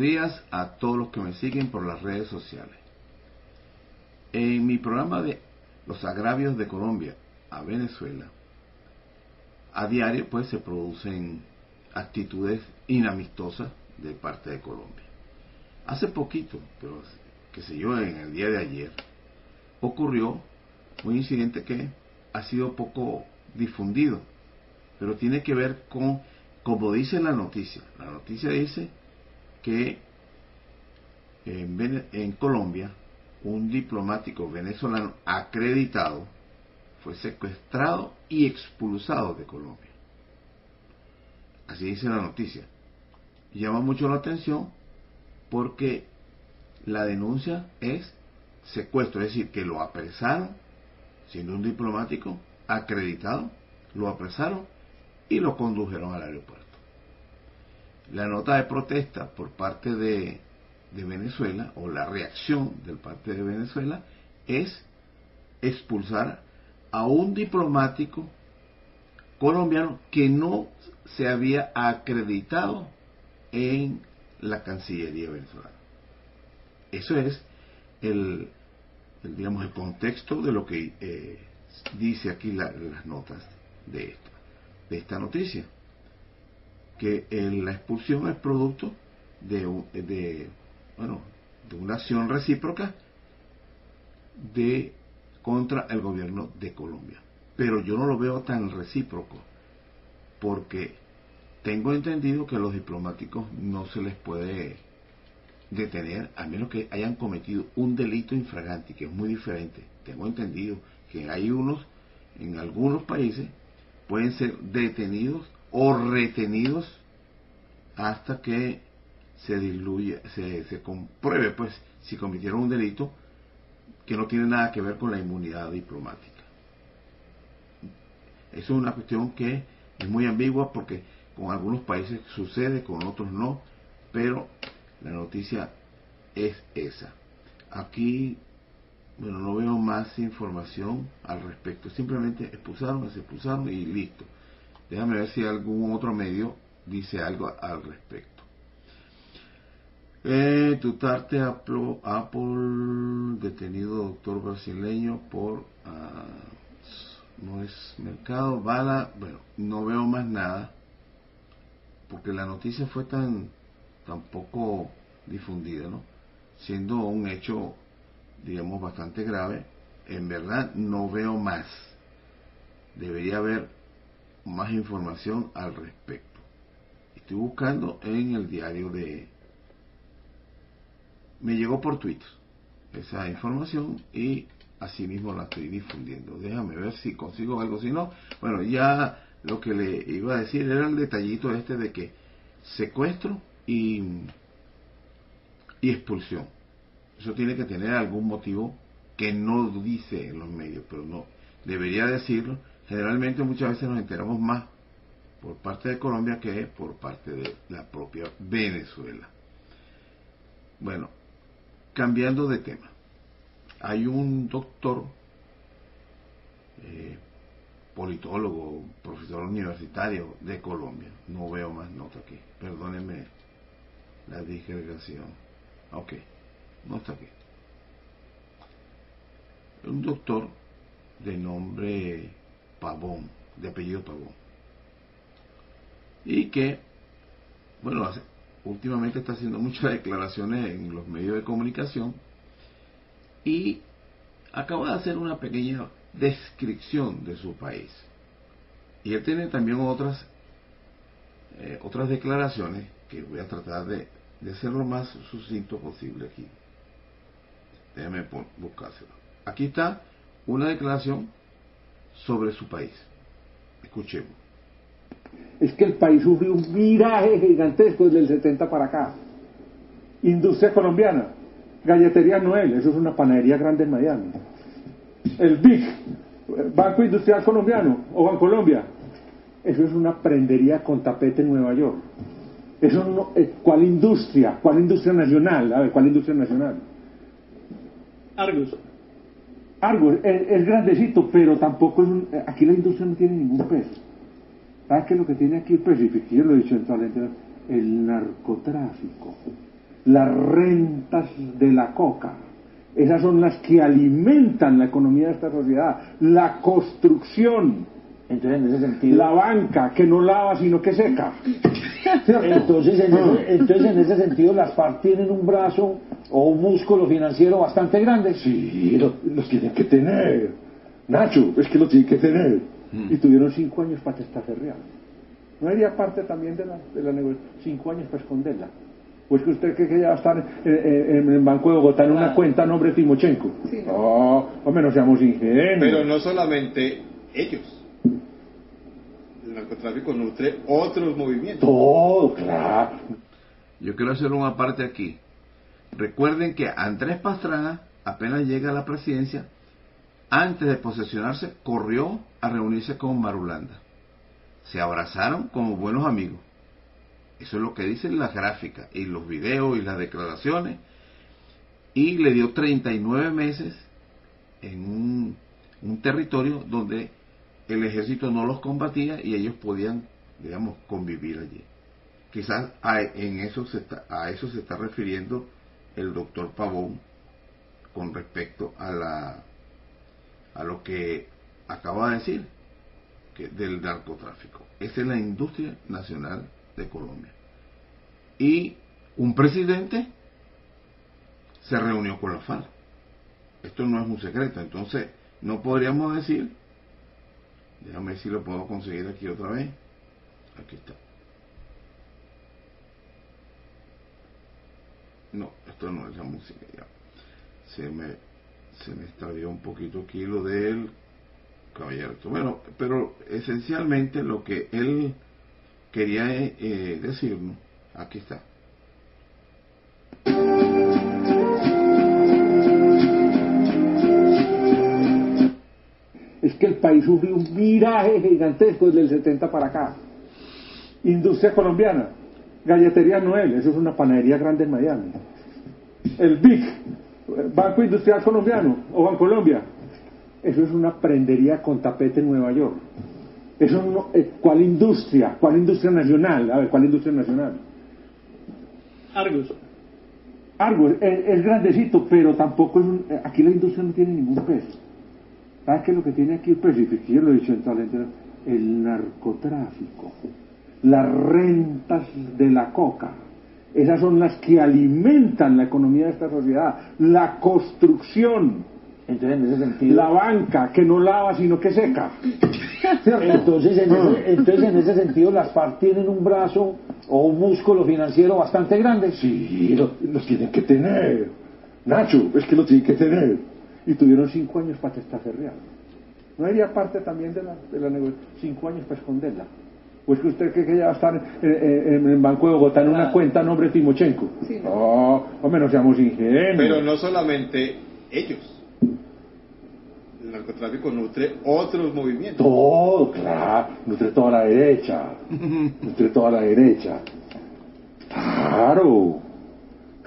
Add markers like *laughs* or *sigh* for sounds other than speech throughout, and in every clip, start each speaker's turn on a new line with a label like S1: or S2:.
S1: días a todos los que me siguen por las redes sociales. En mi programa de Los agravios de Colombia a Venezuela, a diario pues se producen actitudes inamistosas de parte de Colombia. Hace poquito, pero qué sé yo, en el día de ayer, ocurrió un incidente que ha sido poco difundido, pero tiene que ver con, como dice la noticia, la noticia dice que en, Colombia un diplomático venezolano acreditado fue secuestrado y expulsado de Colombia. Así dice la noticia. Llama mucho la atención porque la denuncia es secuestro, es decir, que lo apresaron, siendo un diplomático acreditado, lo apresaron y lo condujeron al aeropuerto. La nota de protesta por parte de, Venezuela, o la reacción del parte de Venezuela, es expulsar a un diplomático colombiano que no se había acreditado en la Cancillería venezolana. Eso es el, digamos, el contexto de lo que eh, dice aquí la, las notas de esta, de esta noticia. Que el, la expulsión es producto de, de, bueno, de una acción recíproca de contra el gobierno de Colombia. Pero yo no lo veo tan recíproco, porque tengo entendido que a los diplomáticos no se les puede detener a menos que hayan cometido un delito infragante, que es muy diferente. Tengo entendido que hay unos, en algunos países, pueden ser detenidos o retenidos hasta que se diluya, se, compruebe, pues, si cometieron un delito que no tiene nada que ver con la inmunidad diplomática. Eso es una cuestión que es muy ambigua porque con algunos países sucede, con otros no, pero la noticia es esa. Aquí, bueno, no veo más información al respecto. Simplemente expulsaron, se expulsaron y listo. Déjame ver si algún otro medio dice algo al respecto. Eh, Tutarte Apple, detenido doctor brasileño por ah, no es mercado, bala, bueno, no veo más nada, porque la noticia fue tan, tan poco difundida, ¿no? Siendo un hecho, digamos, bastante grave, en verdad no veo más. Debería haber más información al respecto. Estoy buscando en el diario de... Me llegó por Twitter esa información y así mismo la estoy difundiendo. Déjame ver si consigo algo. Si no, bueno, ya lo que le iba a decir era el detallito este de que secuestro y, y expulsión. Eso tiene que tener algún motivo que no dice en los medios, pero no debería decirlo. Generalmente muchas veces nos enteramos más por parte de Colombia que por parte de la propia Venezuela. Bueno, cambiando de tema hay un doctor eh, politólogo, profesor universitario de Colombia. No veo más nota aquí. Perdónenme la disgregación. Ok, no está aquí. Un doctor de nombre Pavón, de apellido Pavón. Y que, bueno, últimamente está haciendo *laughs* muchas declaraciones en los medios de comunicación y acaba de hacer una pequeña descripción de su país. Y él tiene también otras, eh, otras declaraciones que voy a tratar de, de ser lo más sucinto posible aquí. Déjame buscárselo. Aquí está una declaración sobre su país. Escuchemos.
S2: Es que el país sufrió un viraje gigantesco desde el 70 para acá. Industria colombiana, Galletería Noel, eso es una panadería grande en Miami el BIC, Banco Industrial Colombiano o Bancolombia, eso es una prendería con tapete en Nueva York. Eso no, eh, ¿Cuál industria? ¿Cuál industria nacional? A ver, ¿cuál industria nacional?
S3: Argos.
S2: Argos, es, grandecito, pero tampoco es un, eh, aquí la industria no tiene ningún peso. ¿Sabes qué es lo que tiene aquí el peso? Y yo lo he dicho en toda la el narcotráfico, las rentas de la coca esas son las que alimentan la economía de esta sociedad. La construcción.
S3: Entonces, en ese sentido.
S2: La banca, que no lava sino que seca.
S3: Entonces en, ese, entonces, en ese sentido, las FARC tienen un brazo o un músculo financiero bastante grande.
S2: Sí, los tienen que tener. Nacho, es que lo tienen que tener. Mm. Y tuvieron cinco años para testaferrear. ¿No haría parte también de la, de la negociación? Cinco años para esconderla. Pues que usted cree que ya va a estar en, el Banco de Bogotá en una cuenta a nombre de Timochenko. Sí. No, hombre, no seamos ingenuos.
S4: Pero no solamente ellos. El narcotráfico nutre otros movimientos.
S2: Todo, claro.
S1: Yo quiero hacer una parte aquí. Recuerden que Andrés Pastrana, apenas llega a la presidencia, antes de posesionarse, corrió a reunirse con Marulanda. Se abrazaron como buenos amigos eso es lo que dicen las gráficas y los videos y las declaraciones. Y le dio 39 meses en un, territorio donde el ejército no los combatía y ellos podían, digamos, convivir allí. Quizás a, en eso se está, a eso se está refiriendo el doctor Pavón con respecto a la a lo que acaba de decir que del narcotráfico. Esa es la industria nacional de Colombia. Y un presidente se reunió con la FARC. Esto no es un secreto, entonces no podríamos decir, déjame ver si lo puedo conseguir aquí otra vez. Aquí está. No, esto no es la música ya. Se me, se me extravió un poquito aquí lo del caballero. Bueno, pero esencialmente lo que él quería eh, decirnos, aquí está.
S2: País sufrió un viraje gigantesco desde el 70 para acá. Industria colombiana, Galletería Noel, eso es una panadería grande en Miami. El BIC, Banco Industrial Colombiano o Bancolombia, eso es una prendería con tapete en Nueva York. Eso no, eh, ¿Cuál industria? ¿Cuál industria nacional? A ver, ¿cuál industria nacional?
S3: Argos.
S2: Argos, es, grandecito, pero tampoco es un, eh, aquí la industria no tiene ningún peso. ¿Sabes qué es lo que tiene aquí el? Y yo lo he dicho en toda la el narcotráfico, las rentas de la coca. Esas son las que alimentan la economía de esta sociedad. La construcción,
S3: entonces, en ese sentido.
S2: La banca, que no lava, sino que seca. *laughs*
S3: Entonces en, ese, entonces, en ese sentido, las FARC tienen un brazo o un músculo financiero bastante grande.
S2: Sí, los tienen que tener. Nacho, es que lo tienen que tener. Y tuvieron cinco años para testaferrear. ¿No haría parte también de la, de la negociación? Cinco años para esconderla. Pues que usted cree que ya va a estar en, el Banco de Bogotá en una cuenta a nombre de Timochenko. Sí. No, hombre, no seamos ingenuos.
S4: Pero no solamente ellos el narcotráfico nutre otros movimientos.
S2: Todo, claro, nutre toda la derecha, *laughs* nutre toda la derecha. Claro.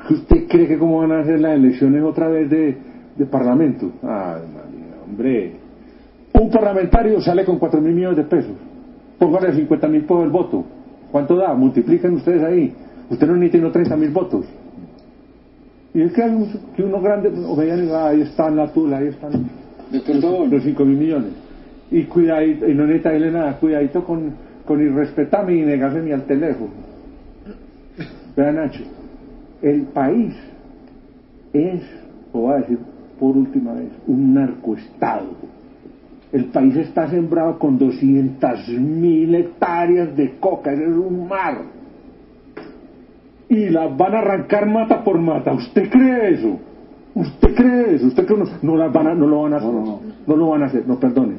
S2: ¿Usted cree que cómo van a hacer las elecciones otra vez de, de parlamento? Ay, hombre. Un parlamentario sale con 4 mil millones de pesos. Póngale 50 mil por el voto. ¿Cuánto da? Multipliquen ustedes ahí. Usted no necesita 30 mil votos. Y es que, hay un, que uno grande, o vean, ahí están la tula, ahí están los 5 mil millones. Y cuidadito, y no necesita nada, cuidadito con, con irrespetarme y negarse ni al teléfono. Vean, Nacho, el país es, o voy a decir por última vez, un narcoestado. El país está sembrado con 200 mil hectáreas de coca, es un mar. Y las van a arrancar mata por mata. ¿Usted cree eso? ¿Usted cree eso? ¿Usted cree no, no, las van a, no lo van a hacer? No, no lo van a hacer, no perdone.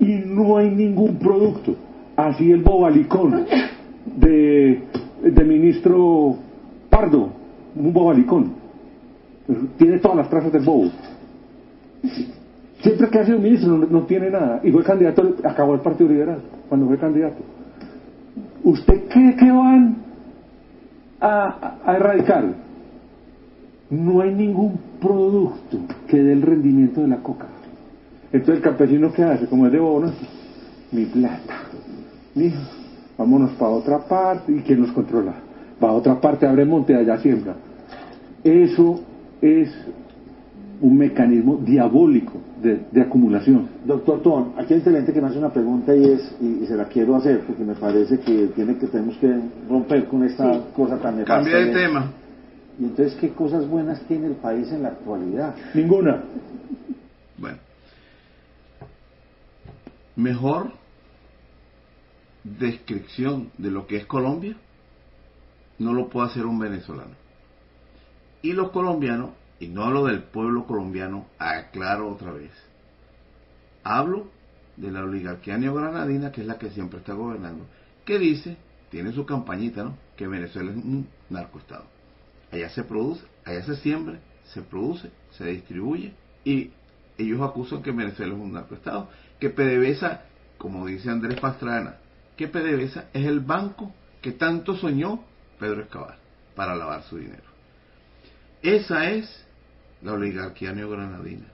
S2: Y no hay ningún producto. Así el bobalicón de, de ministro Pardo, un bobalicón tiene todas las trazas del bobo. Siempre que ha sido ministro no, tiene nada. Y fue candidato, acabó el Partido Liberal cuando fue candidato. ¿Usted cree que van a, erradicar? No hay ningún producto que dé el rendimiento de la coca. Entonces el campesino ¿qué hace, como es de bono, mi plata. Mijo, vámonos para otra parte. ¿Y quién nos controla? Para otra parte abre monte, allá siembra. Eso es un mecanismo diabólico de, acumulación.
S3: Doctor Ton, aquí hay gente que me hace una pregunta y es y, se la quiero hacer porque me parece que tiene que tenemos que romper con esta cosa tan nefasta.
S1: Cambia de tema.
S3: Y entonces, ¿qué cosas buenas tiene el país en la actualidad?
S2: Ninguna.
S1: Bueno, mejor descripción de lo que es Colombia no lo puede hacer un venezolano. Y los colombianos, y no hablo del pueblo colombiano, aclaro otra vez, hablo de la oligarquía neogranadina, que es la que siempre está gobernando, que dice, tiene su campañita, ¿no? Que Venezuela es un narcoestado. Allá se produce, allá se siembra, se produce, se distribuye, y ellos acusan que Venezuela es un narcoestado, que PDVSA, como dice Andrés Pastrana, que PDVSA es el banco que tanto soñó Pedro Escobar para lavar su dinero. Esa es la oligarquía neogranadina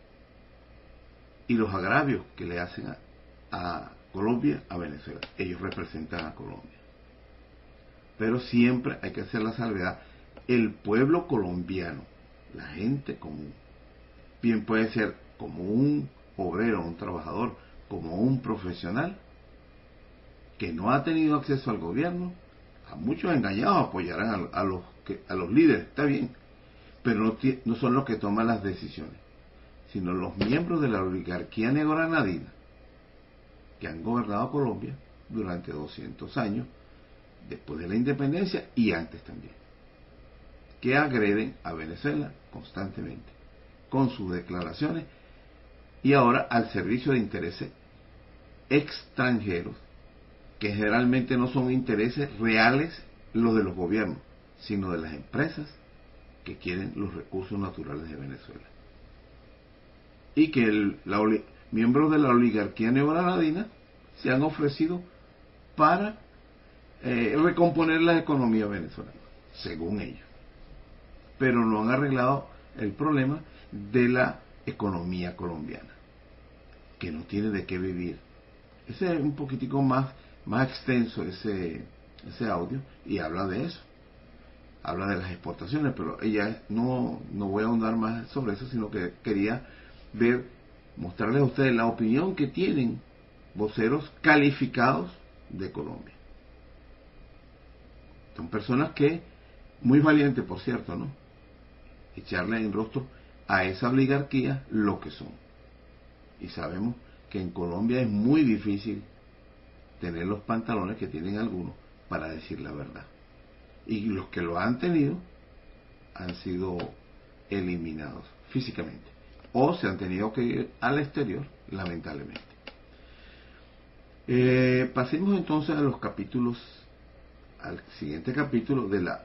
S1: y los agravios que le hacen a, Colombia, a Venezuela. Ellos representan a Colombia. Pero siempre hay que hacer la salvedad. El pueblo colombiano, la gente común, bien puede ser como un obrero, un trabajador, como un profesional, que no ha tenido acceso al gobierno, a muchos engañados apoyarán a, los, a los líderes, está bien, pero no, son los que toman las decisiones, sino los miembros de la oligarquía negronadina que han gobernado Colombia durante 200 años, después de la independencia y antes también, que agreden a Venezuela constantemente con sus declaraciones y ahora al servicio de intereses extranjeros, que generalmente no son intereses reales los de los gobiernos, sino de las empresas que quieren los recursos naturales de Venezuela. Y que el, miembros de la oligarquía neogranadina se han ofrecido para eh, recomponer la economía venezolana, según ellos. Pero no han arreglado el problema de la economía colombiana, que no tiene de qué vivir. Ese es un poquitico más, más extenso ese, ese audio y habla de eso habla de las exportaciones, pero ella no, no voy a ahondar más sobre eso, sino que quería ver, mostrarles a ustedes la opinión que tienen voceros calificados de Colombia. Son personas que, muy valientes por cierto, ¿no? Echarle en rostro a esa oligarquía lo que son. Y sabemos que en Colombia es muy difícil tener los pantalones que tienen algunos para decir la verdad y los que lo han tenido han sido eliminados físicamente o se han tenido que ir al exterior, lamentablemente. Eh, pasemos entonces a los capítulos, al siguiente capítulo de, la,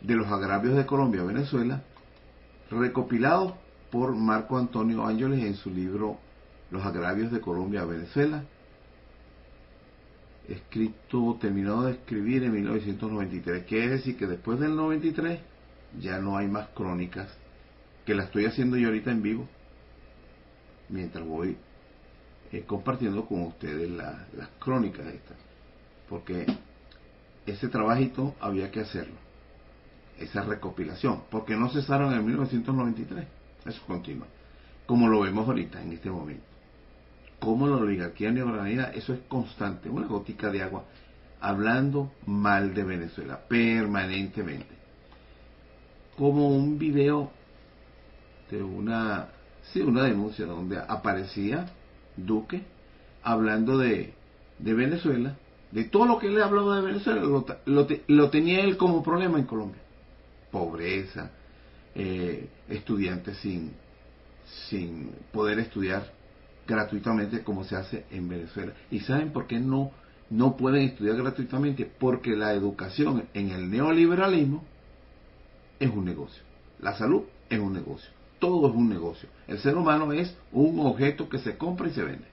S1: de los agravios de Colombia Venezuela, recopilados por Marco Antonio Ángeles en su libro Los agravios de Colombia Venezuela, escrito, terminado de escribir en 1993. Quiere decir que después del 93 ya no hay más crónicas, que la estoy haciendo yo ahorita en vivo, mientras voy eh, compartiendo con ustedes las crónicas estas, porque ese trabajito había que hacerlo, esa recopilación, porque no cesaron en 1993, eso continúa, como lo vemos ahorita en este momento. Como la oligarquía neogranadina, eso es constante, una gotica de agua, hablando mal de Venezuela, permanentemente. Como un video de una, sí, una denuncia donde aparecía Duque hablando de, de Venezuela, de todo lo que él hablado de Venezuela, lo, lo, tenía él como problema en Colombia. Pobreza, eh, estudiantes sin, sin poder estudiar gratuitamente como se hace en Venezuela. ¿Y saben por qué no, no pueden estudiar gratuitamente? Porque la educación en el neoliberalismo es un negocio. La salud es un negocio. Todo es un negocio. El ser humano es un objeto que se compra y se vende.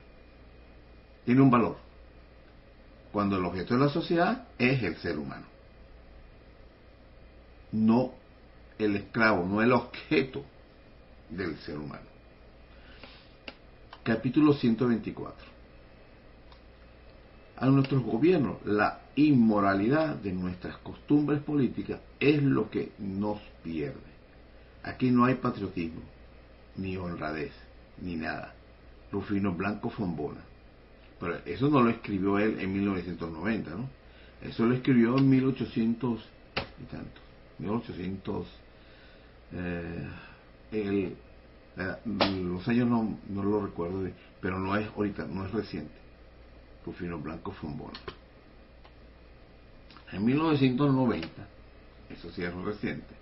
S1: Tiene un valor cuando el objeto de la sociedad es el ser humano. No el esclavo, no el objeto del ser humano. Capítulo 124. A nuestros gobiernos, la inmoralidad de nuestras costumbres políticas es lo que nos pierde. Aquí no hay patriotismo, ni honradez, ni nada. Rufino Blanco Fombona. Pero eso no lo escribió él en 1990, ¿no? Eso lo escribió en 1800 y tanto. 1800. Eh, el, los años no, no lo recuerdo, pero no es ahorita, no es reciente. Rufino Blanco Fombona. En 1990, eso sí es reciente,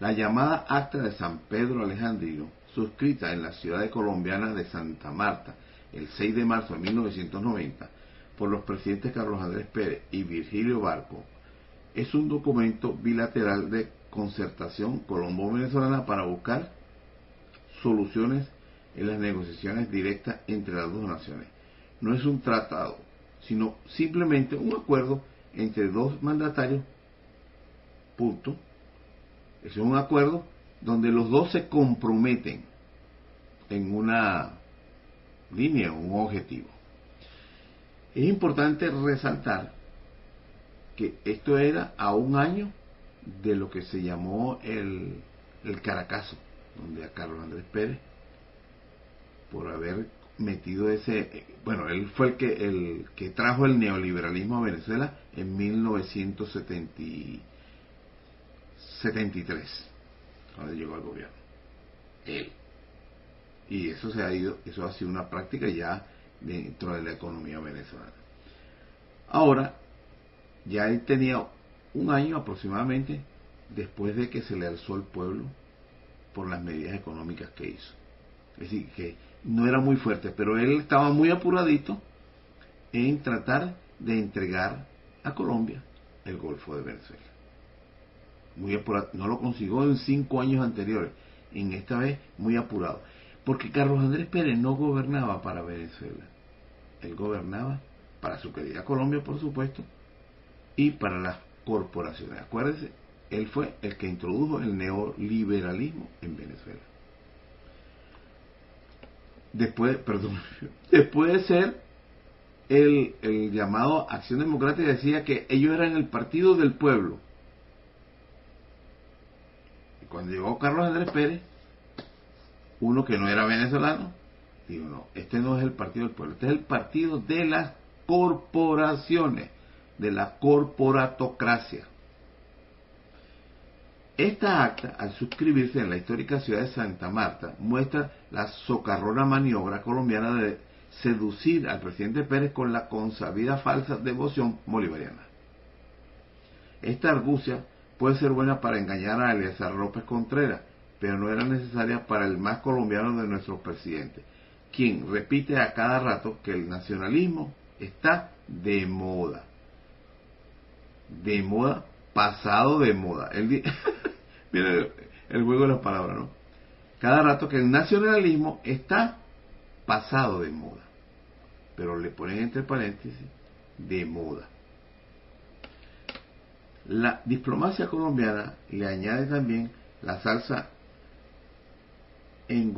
S1: la llamada Acta de San Pedro Alejandrino, suscrita en la ciudad colombiana de Santa Marta el 6 de marzo de 1990 por los presidentes Carlos Andrés Pérez y Virgilio Barco, es un documento bilateral de concertación colombo-venezolana para buscar soluciones en las negociaciones directas entre las dos naciones. No es un tratado, sino simplemente un acuerdo entre dos mandatarios. Punto. Es un acuerdo donde los dos se comprometen en una línea, un objetivo. Es importante resaltar que esto era a un año de lo que se llamó el, el Caracazo, donde a Carlos Andrés Pérez, por haber metido ese, bueno, él fue el que, el que trajo el neoliberalismo a Venezuela en 1973, cuando llegó al gobierno. Él y eso se ha ido, eso ha sido una práctica ya dentro de la economía venezolana. Ahora, ya él tenía un año aproximadamente después de que se le alzó al pueblo por las medidas económicas que hizo. Es decir, que no era muy fuerte, pero él estaba muy apuradito en tratar de entregar a Colombia el Golfo de Venezuela. Muy apurado, no lo consiguió en cinco años anteriores, en esta vez muy apurado. Porque Carlos Andrés Pérez no gobernaba para Venezuela. Él gobernaba para su querida Colombia, por supuesto, y para las corporaciones. Acuérdense, él fue el que introdujo el neoliberalismo en Venezuela. Después, perdón, *laughs* después de ser el, el llamado Acción Democrática, decía que ellos eran el partido del pueblo. Y cuando llegó Carlos Andrés Pérez, uno que no era venezolano, digo, no, este no es el partido del pueblo, este es el partido de las corporaciones, de la corporatocracia. Esta acta, al suscribirse en la histórica ciudad de Santa Marta, muestra la socarrona maniobra colombiana de seducir al presidente Pérez con la consabida falsa devoción bolivariana. Esta argucia puede ser buena para engañar a Eleazar López Contreras, pero no era necesaria para el más colombiano de nuestros presidentes, quien repite a cada rato que el nacionalismo está de moda. De moda, pasado de moda. El, *laughs* el juego de las palabras, ¿no? Cada rato que el nacionalismo está pasado de moda. Pero le ponen entre paréntesis de moda. La diplomacia colombiana le añade también la salsa en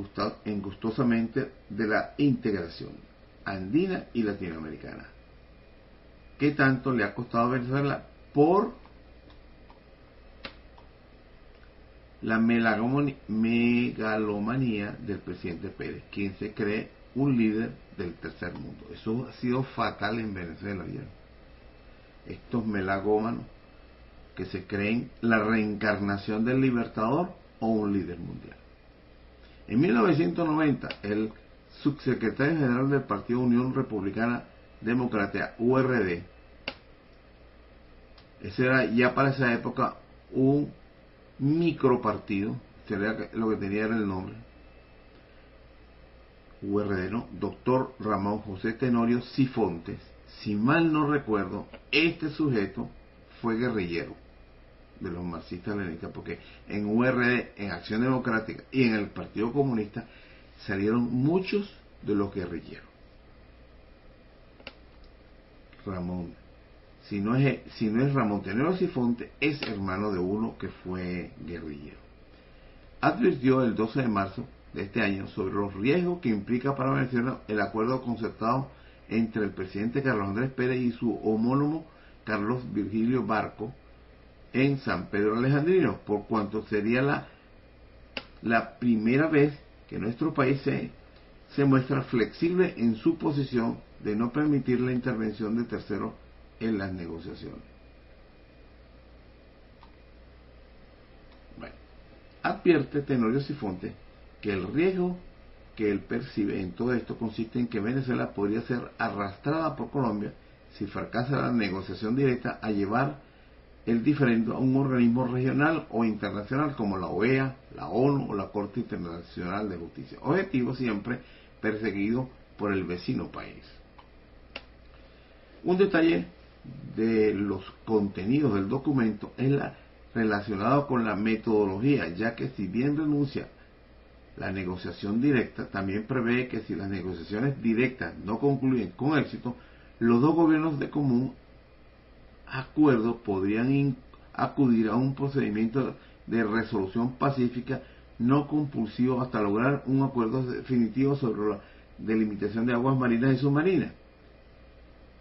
S1: gustosamente de la integración. andina y latinoamericana. ¿Qué tanto le ha costado a Venezuela por la megalomanía del presidente Pérez, quien se cree un líder del tercer mundo? Eso ha sido fatal en Venezuela, Estos melagómanos que se creen la reencarnación del libertador o un líder mundial. En 1990, el subsecretario general del Partido Unión Republicana Democrática, URD, ese era ya para esa época un micropartido, lo que tenía era el nombre, URD, ¿no? Doctor Ramón José Tenorio Sifontes, si mal no recuerdo, este sujeto fue guerrillero de los marxistas leninistas, porque en URD, en Acción Democrática y en el Partido Comunista salieron muchos de los guerrilleros. Ramón, si no es, si no es Ramón Tenero Sifonte, es hermano de uno que fue guerrillero. Advirtió el 12 de marzo de este año sobre los riesgos que implica para Venezuela el acuerdo concertado entre el presidente Carlos Andrés Pérez y su homólogo Carlos Virgilio Barco, en San Pedro Alejandrino, por cuanto sería la, la primera vez que nuestro país se, se muestra flexible en su posición de no permitir la intervención de terceros en las negociaciones. Bueno, advierte Tenorio Sifonte que el riesgo que él percibe en todo esto consiste en que Venezuela podría ser arrastrada por Colombia si fracasa la negociación directa a llevar el diferente a un organismo regional o internacional como la OEA, la ONU o la Corte Internacional de Justicia. Objetivo siempre perseguido por el vecino país. Un detalle de los contenidos del documento es la, relacionado con la metodología, ya que si bien renuncia la negociación directa, también prevé que si las negociaciones directas no concluyen con éxito, los dos gobiernos de común acuerdo podrían acudir a un procedimiento de resolución pacífica no compulsivo hasta lograr un acuerdo definitivo sobre la delimitación de aguas marinas y submarinas.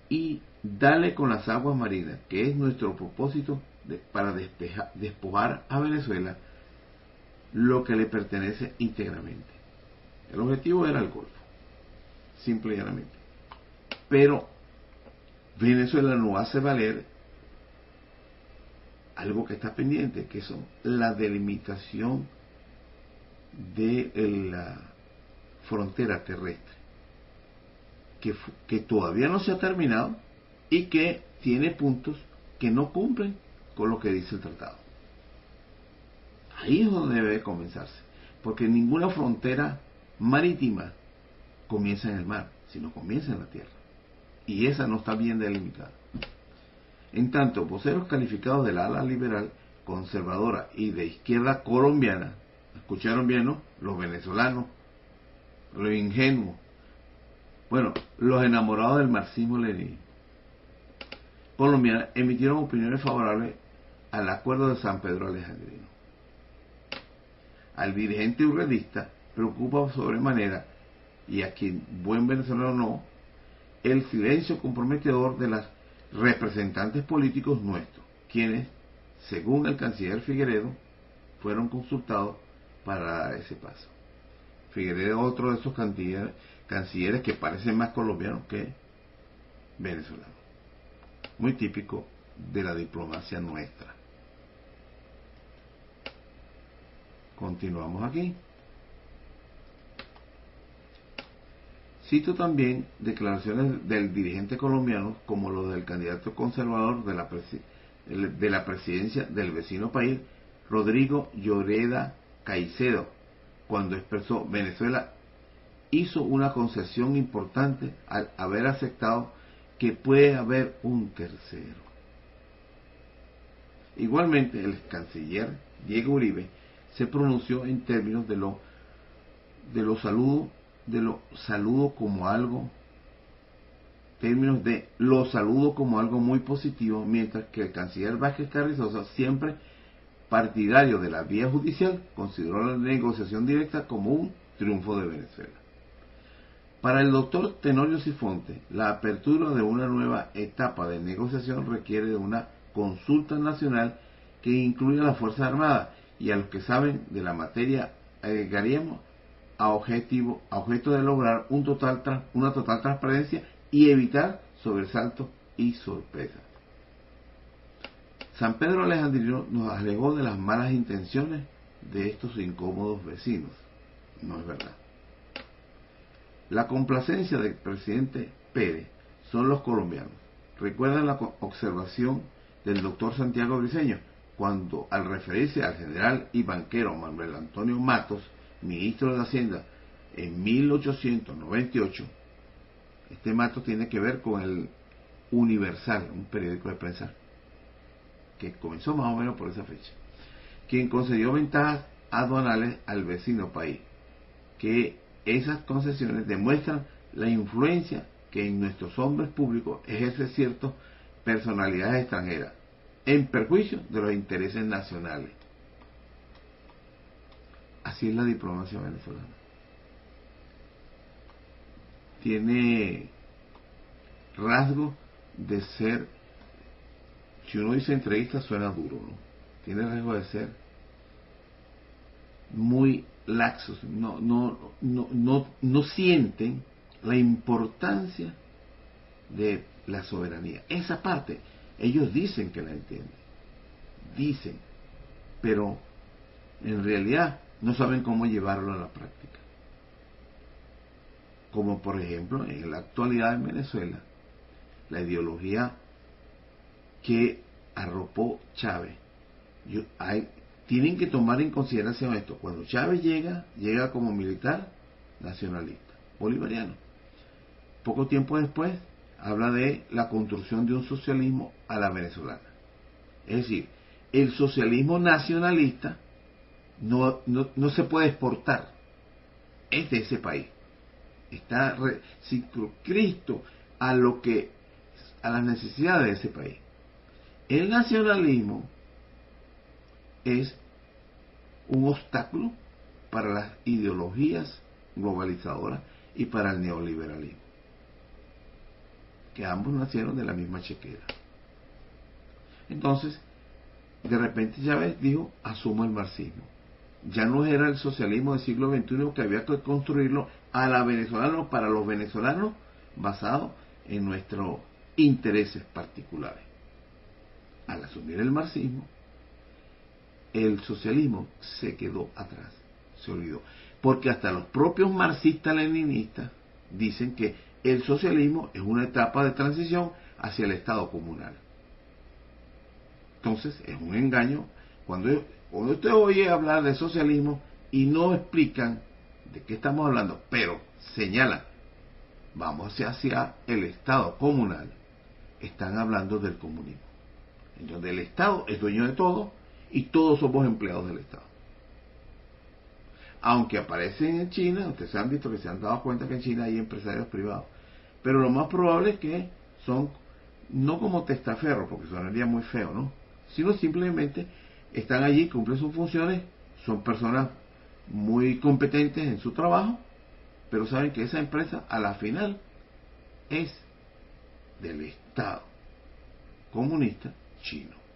S1: Y darle con las aguas marinas, que es nuestro propósito para despojar a Venezuela lo que le pertenece íntegramente. El objetivo era el Golfo, simple y llanamente. Pero Venezuela no hace valer algo que está pendiente, que son la delimitación de la frontera terrestre, que todavía no se ha terminado y que tiene puntos que no cumplen con lo que dice el tratado. Ahí es donde debe comenzarse, porque ninguna frontera marítima comienza en el mar, sino comienza en la tierra. Y esa no está bien delimitada. En tanto, voceros calificados del ala liberal, conservadora y de izquierda colombiana, escucharon bien, ¿no? Los venezolanos, los ingenuos, bueno, los enamorados del marxismo-leninismo colombiana emitieron opiniones favorables al acuerdo de San Pedro Alejandrino. Al dirigente urredista preocupa sobremanera, y a quien buen venezolano no, el silencio comprometedor de las representantes políticos nuestros, quienes, según el canciller Figueredo, fueron consultados para dar ese paso. Figueredo otro de esos cancilleres, cancilleres que parecen más colombianos que venezolanos. Muy típico de la diplomacia nuestra. Continuamos aquí. Cito también declaraciones del dirigente colombiano como lo del candidato conservador de la, de la presidencia del vecino país, Rodrigo Lloreda Caicedo, cuando expresó Venezuela hizo una concesión importante al haber aceptado que puede haber un tercero. Igualmente, el canciller Diego Uribe se pronunció en términos de lo, de los saludos de lo saludo como algo, términos de lo saludo como algo muy positivo, mientras que el canciller Vázquez Carrizosa, siempre partidario de la vía judicial, consideró la negociación directa como un triunfo de Venezuela. Para el doctor Tenorio Sifonte, la apertura de una nueva etapa de negociación requiere de una consulta nacional que incluya a las Fuerzas Armadas y a los que saben de la materia agregaríamos a, objetivo, a objeto de lograr una total transparencia y evitar sobresaltos y sorpresas. San Pedro Alejandrino nos alegó de las malas intenciones de estos incómodos vecinos. No es verdad. La complacencia del presidente Pérez son los colombianos. Recuerdan la observación del doctor Santiago Briceño cuando al referirse al general y banquero Manuel Antonio Matos, ministro de Hacienda, en 1898, este Matos tiene que ver con el Universal, un periódico de prensa que comenzó más o menos por esa fecha, quien concedió ventajas aduanales al vecino país, que esas concesiones demuestran la influencia que en nuestros hombres públicos ejerce ciertas personalidades extranjeras, en perjuicio de los intereses nacionales. Así es la diplomacia venezolana. Tiene rasgo de ser, si uno dice entrevista suena duro, ¿no? Tiene rasgo de ser muy laxos, no, no, no, no, no sienten la importancia de la soberanía. Esa parte, ellos dicen que la entienden, dicen, pero en realidad no saben cómo llevarlo a la práctica. Como por ejemplo en la actualidad en Venezuela, la ideología que arropó Chávez. Hay, tienen que tomar en consideración esto. Cuando Chávez llega, llega como militar nacionalista, bolivariano. Poco tiempo después habla de la construcción de un socialismo a la venezolana. Es decir, el socialismo nacionalista no, no, se puede exportar, es de ese país. Está circunscrito a lo que a las necesidades de ese país. El nacionalismo es un obstáculo para las ideologías globalizadoras y para el neoliberalismo, que ambos nacieron de la misma chequera. Entonces, de repente Chávez dijo, asumo el marxismo. Ya no era el socialismo del siglo XXI que había que construirlo a la venezolana, para los venezolanos, basado en nuestros intereses particulares. Al asumir el marxismo, el socialismo se quedó atrás, se olvidó. Porque hasta los propios marxistas-leninistas dicen que el socialismo es una etapa de transición hacia el Estado comunal. Entonces es un engaño cuando, cuando usted oye hablar de socialismo y no explican de qué estamos hablando, pero señalan, vamos hacia, hacia el Estado comunal, están hablando del comunismo, en donde el Estado es dueño de todo y todos somos empleados del Estado. Aunque aparecen en China, ustedes han visto que se han dado cuenta que en China hay empresarios privados, pero lo más probable es que son no como testaferros, porque sonaría muy feo, ¿no? Sino simplemente están allí, cumplen sus funciones, son personas muy competentes en su trabajo, pero saben que esa empresa a la final es del Estado comunista chino.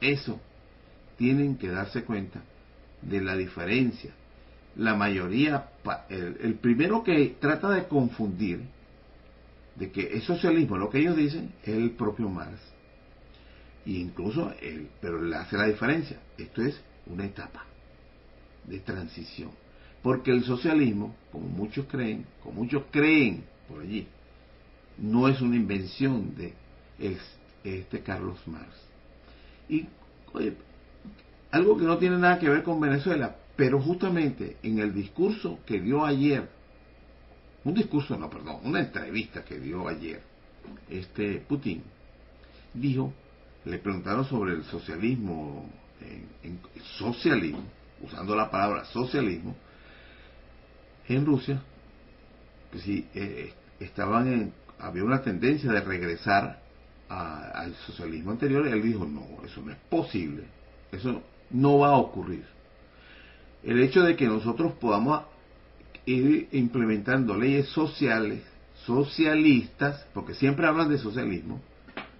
S1: Eso tienen que darse cuenta de la diferencia. La mayoría, el, primero que trata de confundir de que es socialismo, lo que ellos dicen, es el propio Marx. Y incluso él, pero le hace la diferencia. Esto es una etapa de transición. Porque el socialismo, como muchos creen, como muchos creen por allí, no es una invención de este Carlos Marx. Y algo que no tiene nada que ver con Venezuela, pero justamente en el discurso que dio ayer, un discurso, no, perdón, una entrevista que dio ayer, este Putin, dijo, le preguntaron sobre el socialismo, en, socialismo, usando la palabra socialismo, en Rusia, que si eh, estaban en, había una tendencia de regresar al socialismo anterior, él dijo, no, eso no es posible, eso no va a ocurrir. El hecho de que nosotros podamos ir implementando leyes sociales, socialistas, porque siempre hablan de socialismo,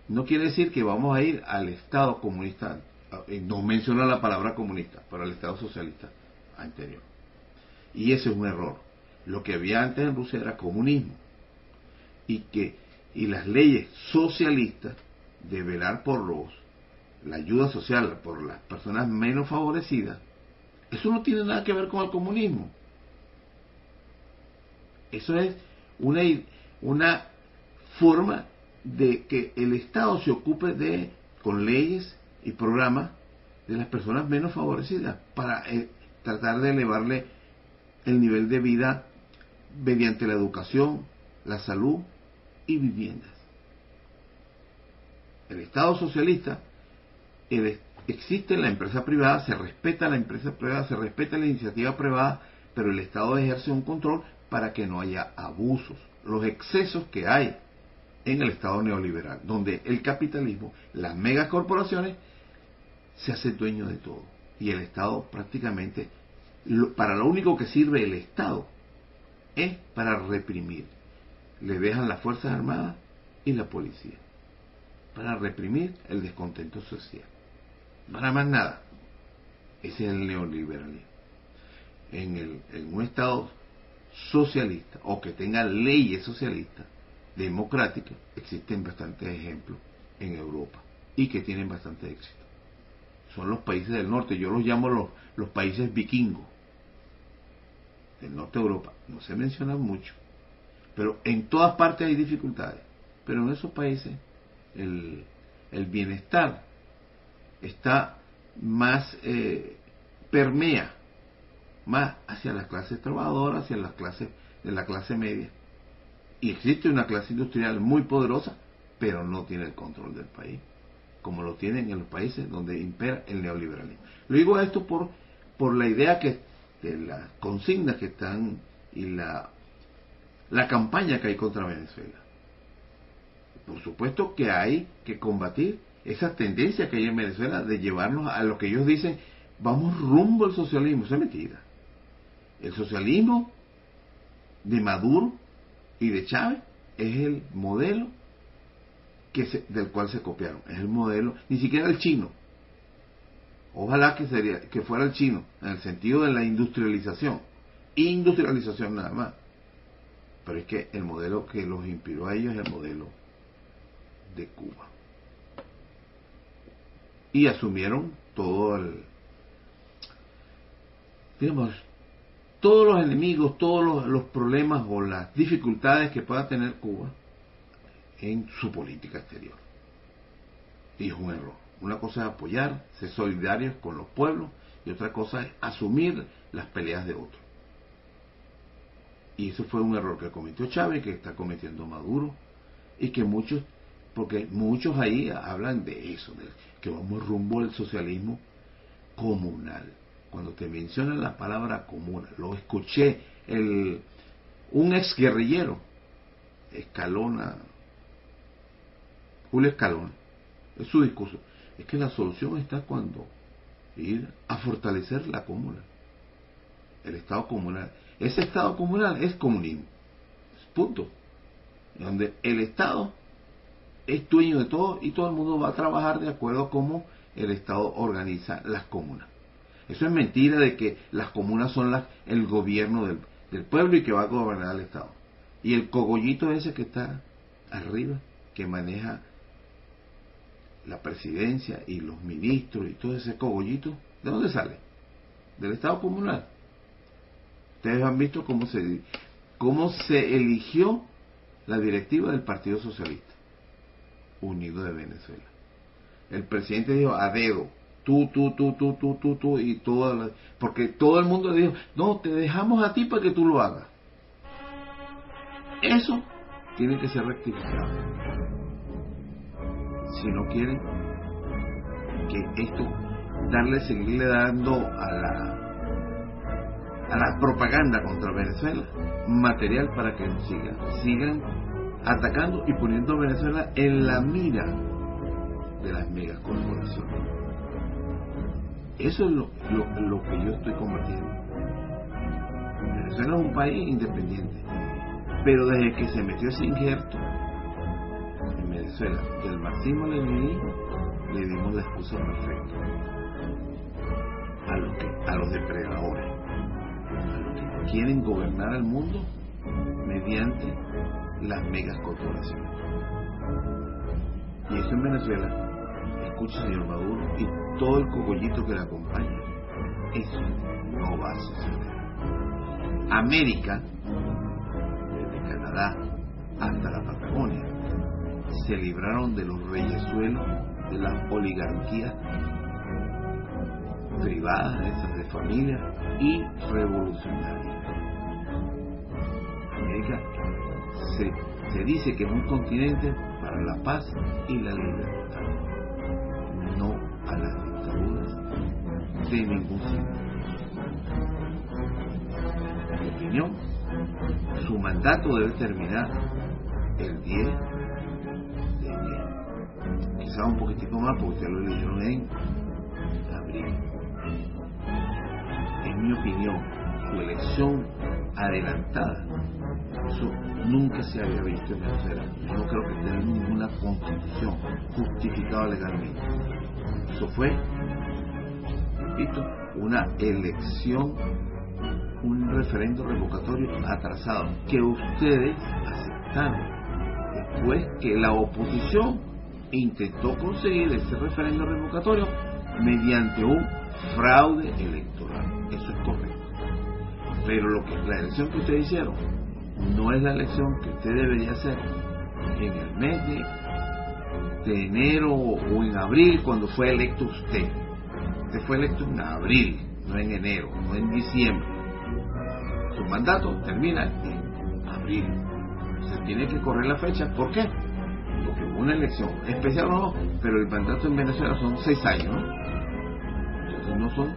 S1: no quiere decir que vamos a ir al Estado comunista, eh, no menciona la palabra comunista, pero al Estado socialista anterior. Y ese es un error. Lo que había antes en Rusia era comunismo. Y que y las leyes socialistas de velar por los la ayuda social por las personas menos favorecidas, eso no tiene nada que ver con el comunismo. Eso es una, una forma de que el Estado se ocupe de, con leyes y programas, de las personas menos favorecidas para eh, tratar de elevarle el nivel de vida mediante la educación, la salud y viviendas. El Estado socialista existe la empresa privada, se respeta la empresa privada, se respeta la iniciativa privada, pero el Estado ejerce un control para que no haya abusos, los excesos que hay en el Estado neoliberal, donde el capitalismo, las megacorporaciones, se hace dueño de todo. Y el Estado prácticamente, para lo único que sirve el Estado, es para reprimir. Le dejan las Fuerzas Armadas y la policía, para reprimir el descontento social. Para más nada. Ese es el neoliberalismo. En, el, en un Estado socialista o que tenga leyes socialistas, democráticas, existen bastantes ejemplos en Europa y que tienen bastante éxito. Son los países del norte, yo los llamo los, los países vikingos del norte de Europa. No se mencionan mucho, pero en todas partes hay dificultades. Pero en esos países el, el bienestar está más, eh, permea más hacia las clases trabajadoras, hacia las clases de la clase media. Y existe una clase industrial muy poderosa, pero no tiene el control del país, como lo tienen en los países donde impera el neoliberalismo. Lo digo esto por, por la idea que de las consignas que están y la, la campaña que hay contra Venezuela. Por supuesto que hay que combatir esa tendencia que hay en Venezuela de llevarnos a lo que ellos dicen, vamos rumbo al socialismo. Eso es mentira. El socialismo de Maduro y de Chávez es el modelo que del cual se copiaron. Es el modelo, ni siquiera el chino. Ojalá que, sería, que fuera el chino, en el sentido de la industrialización. Industrialización nada más. Pero es que el modelo que los inspiró a ellos es el modelo de Cuba. Y asumieron todo el, digamos, todos los enemigos, todos los, problemas o las dificultades que pueda tener Cuba en su política exterior. Y es un error. Una cosa es apoyar, ser solidarios con los pueblos y otra cosa es asumir las peleas de otros. Y eso fue un error que cometió Chávez, que está cometiendo Maduro y que muchos, porque muchos ahí hablan de eso, de que vamos rumbo al socialismo comunal cuando te mencionan la palabra común, lo escuché, el, un ex guerrillero, Escalona, Julio Escalona, es su discurso, es que la solución está cuando ir a fortalecer la comuna, el Estado comunal. Ese Estado comunal es comunismo, punto. Donde el Estado es dueño de todo y todo el mundo va a trabajar de acuerdo a cómo el Estado organiza las comunas. Eso es mentira de que las comunas son las, el gobierno del, del pueblo y que va a gobernar el Estado. Y el cogollito ese que está arriba, que maneja la presidencia y los ministros y todo ese cogollito, ¿de dónde sale? Del Estado comunal. Ustedes han visto cómo se, cómo se eligió la directiva del Partido Socialista Unido de Venezuela. El presidente dijo a dedo, tú, tú, tú, tú, tú, tú, tú, y todo, porque todo el mundo dijo, no, te dejamos a ti para que tú lo hagas. Eso tiene que ser rectificado. Si no quieren que esto, darle, seguirle dando a la a la propaganda contra Venezuela material para que sigan, sigan atacando y poniendo a Venezuela en la mira de las megacorporaciones. Eso es lo, lo, que yo estoy combatiendo. Venezuela es un país independiente, pero desde que se metió ese injerto en Venezuela del marxismo-leninismo, le dimos la excusa perfecta a los, a los depredadores, quieren gobernar al mundo mediante las megas corporaciones. Y eso en Venezuela, escucha señor Maduro y todo el cogollito que le acompaña, eso no va a suceder. América, desde Canadá hasta la Patagonia, se libraron de los reyesuelos de las oligarquías privadas, esas de familia y revolucionarias. Se, dice que es un continente para la paz y la libertad, no a las dictaduras de ningún. En mi opinión, su mandato debe terminar el 10 de enero. Quizá un poquitico más porque usted lo leyeron en abril. En mi opinión, su elección adelantada, eso nunca se había visto en Venezuela. No creo que tenga ninguna constitución justificada legalmente. Eso fue, repito, una elección, un referendo revocatorio atrasado que ustedes aceptaron después que la oposición intentó conseguir ese referendo revocatorio mediante un fraude electoral. Eso es correcto. Pero lo que la elección que ustedes hicieron no es la elección que usted debería hacer en el mes de, enero o en abril cuando fue electo usted. Usted fue electo en abril, no en enero, no en diciembre. Su mandato termina en abril. Se tiene que correr la fecha. ¿Por qué? Porque hubo una elección especial o no, pero el mandato en Venezuela son seis años, ¿no? Entonces no son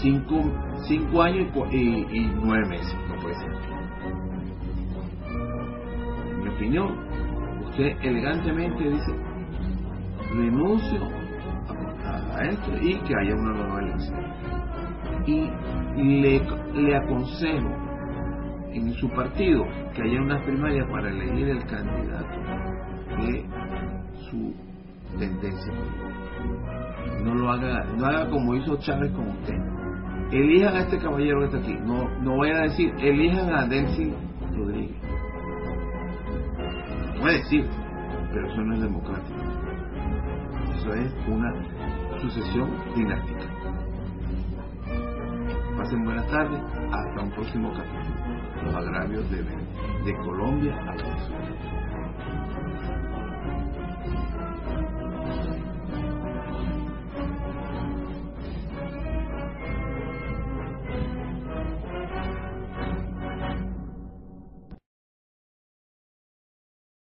S1: cinco, cinco años y, y, y nueve meses, no puede ser. Opinión, usted elegantemente dice, renuncio a, esto y que haya una nueva elección. Y le, le aconsejo en su partido que haya unas primarias para elegir el candidato de su tendencia. No lo haga, no haga como hizo Chávez con usted. Elijan a este caballero que está aquí. No, no vayan a decir, elijan a Delcy Puede decir, pero eso no es democrático. Eso es una sucesión dinástica. Pasen buenas tardes. Hasta un próximo capítulo. Los agravios de, de Colombia a Venezuela.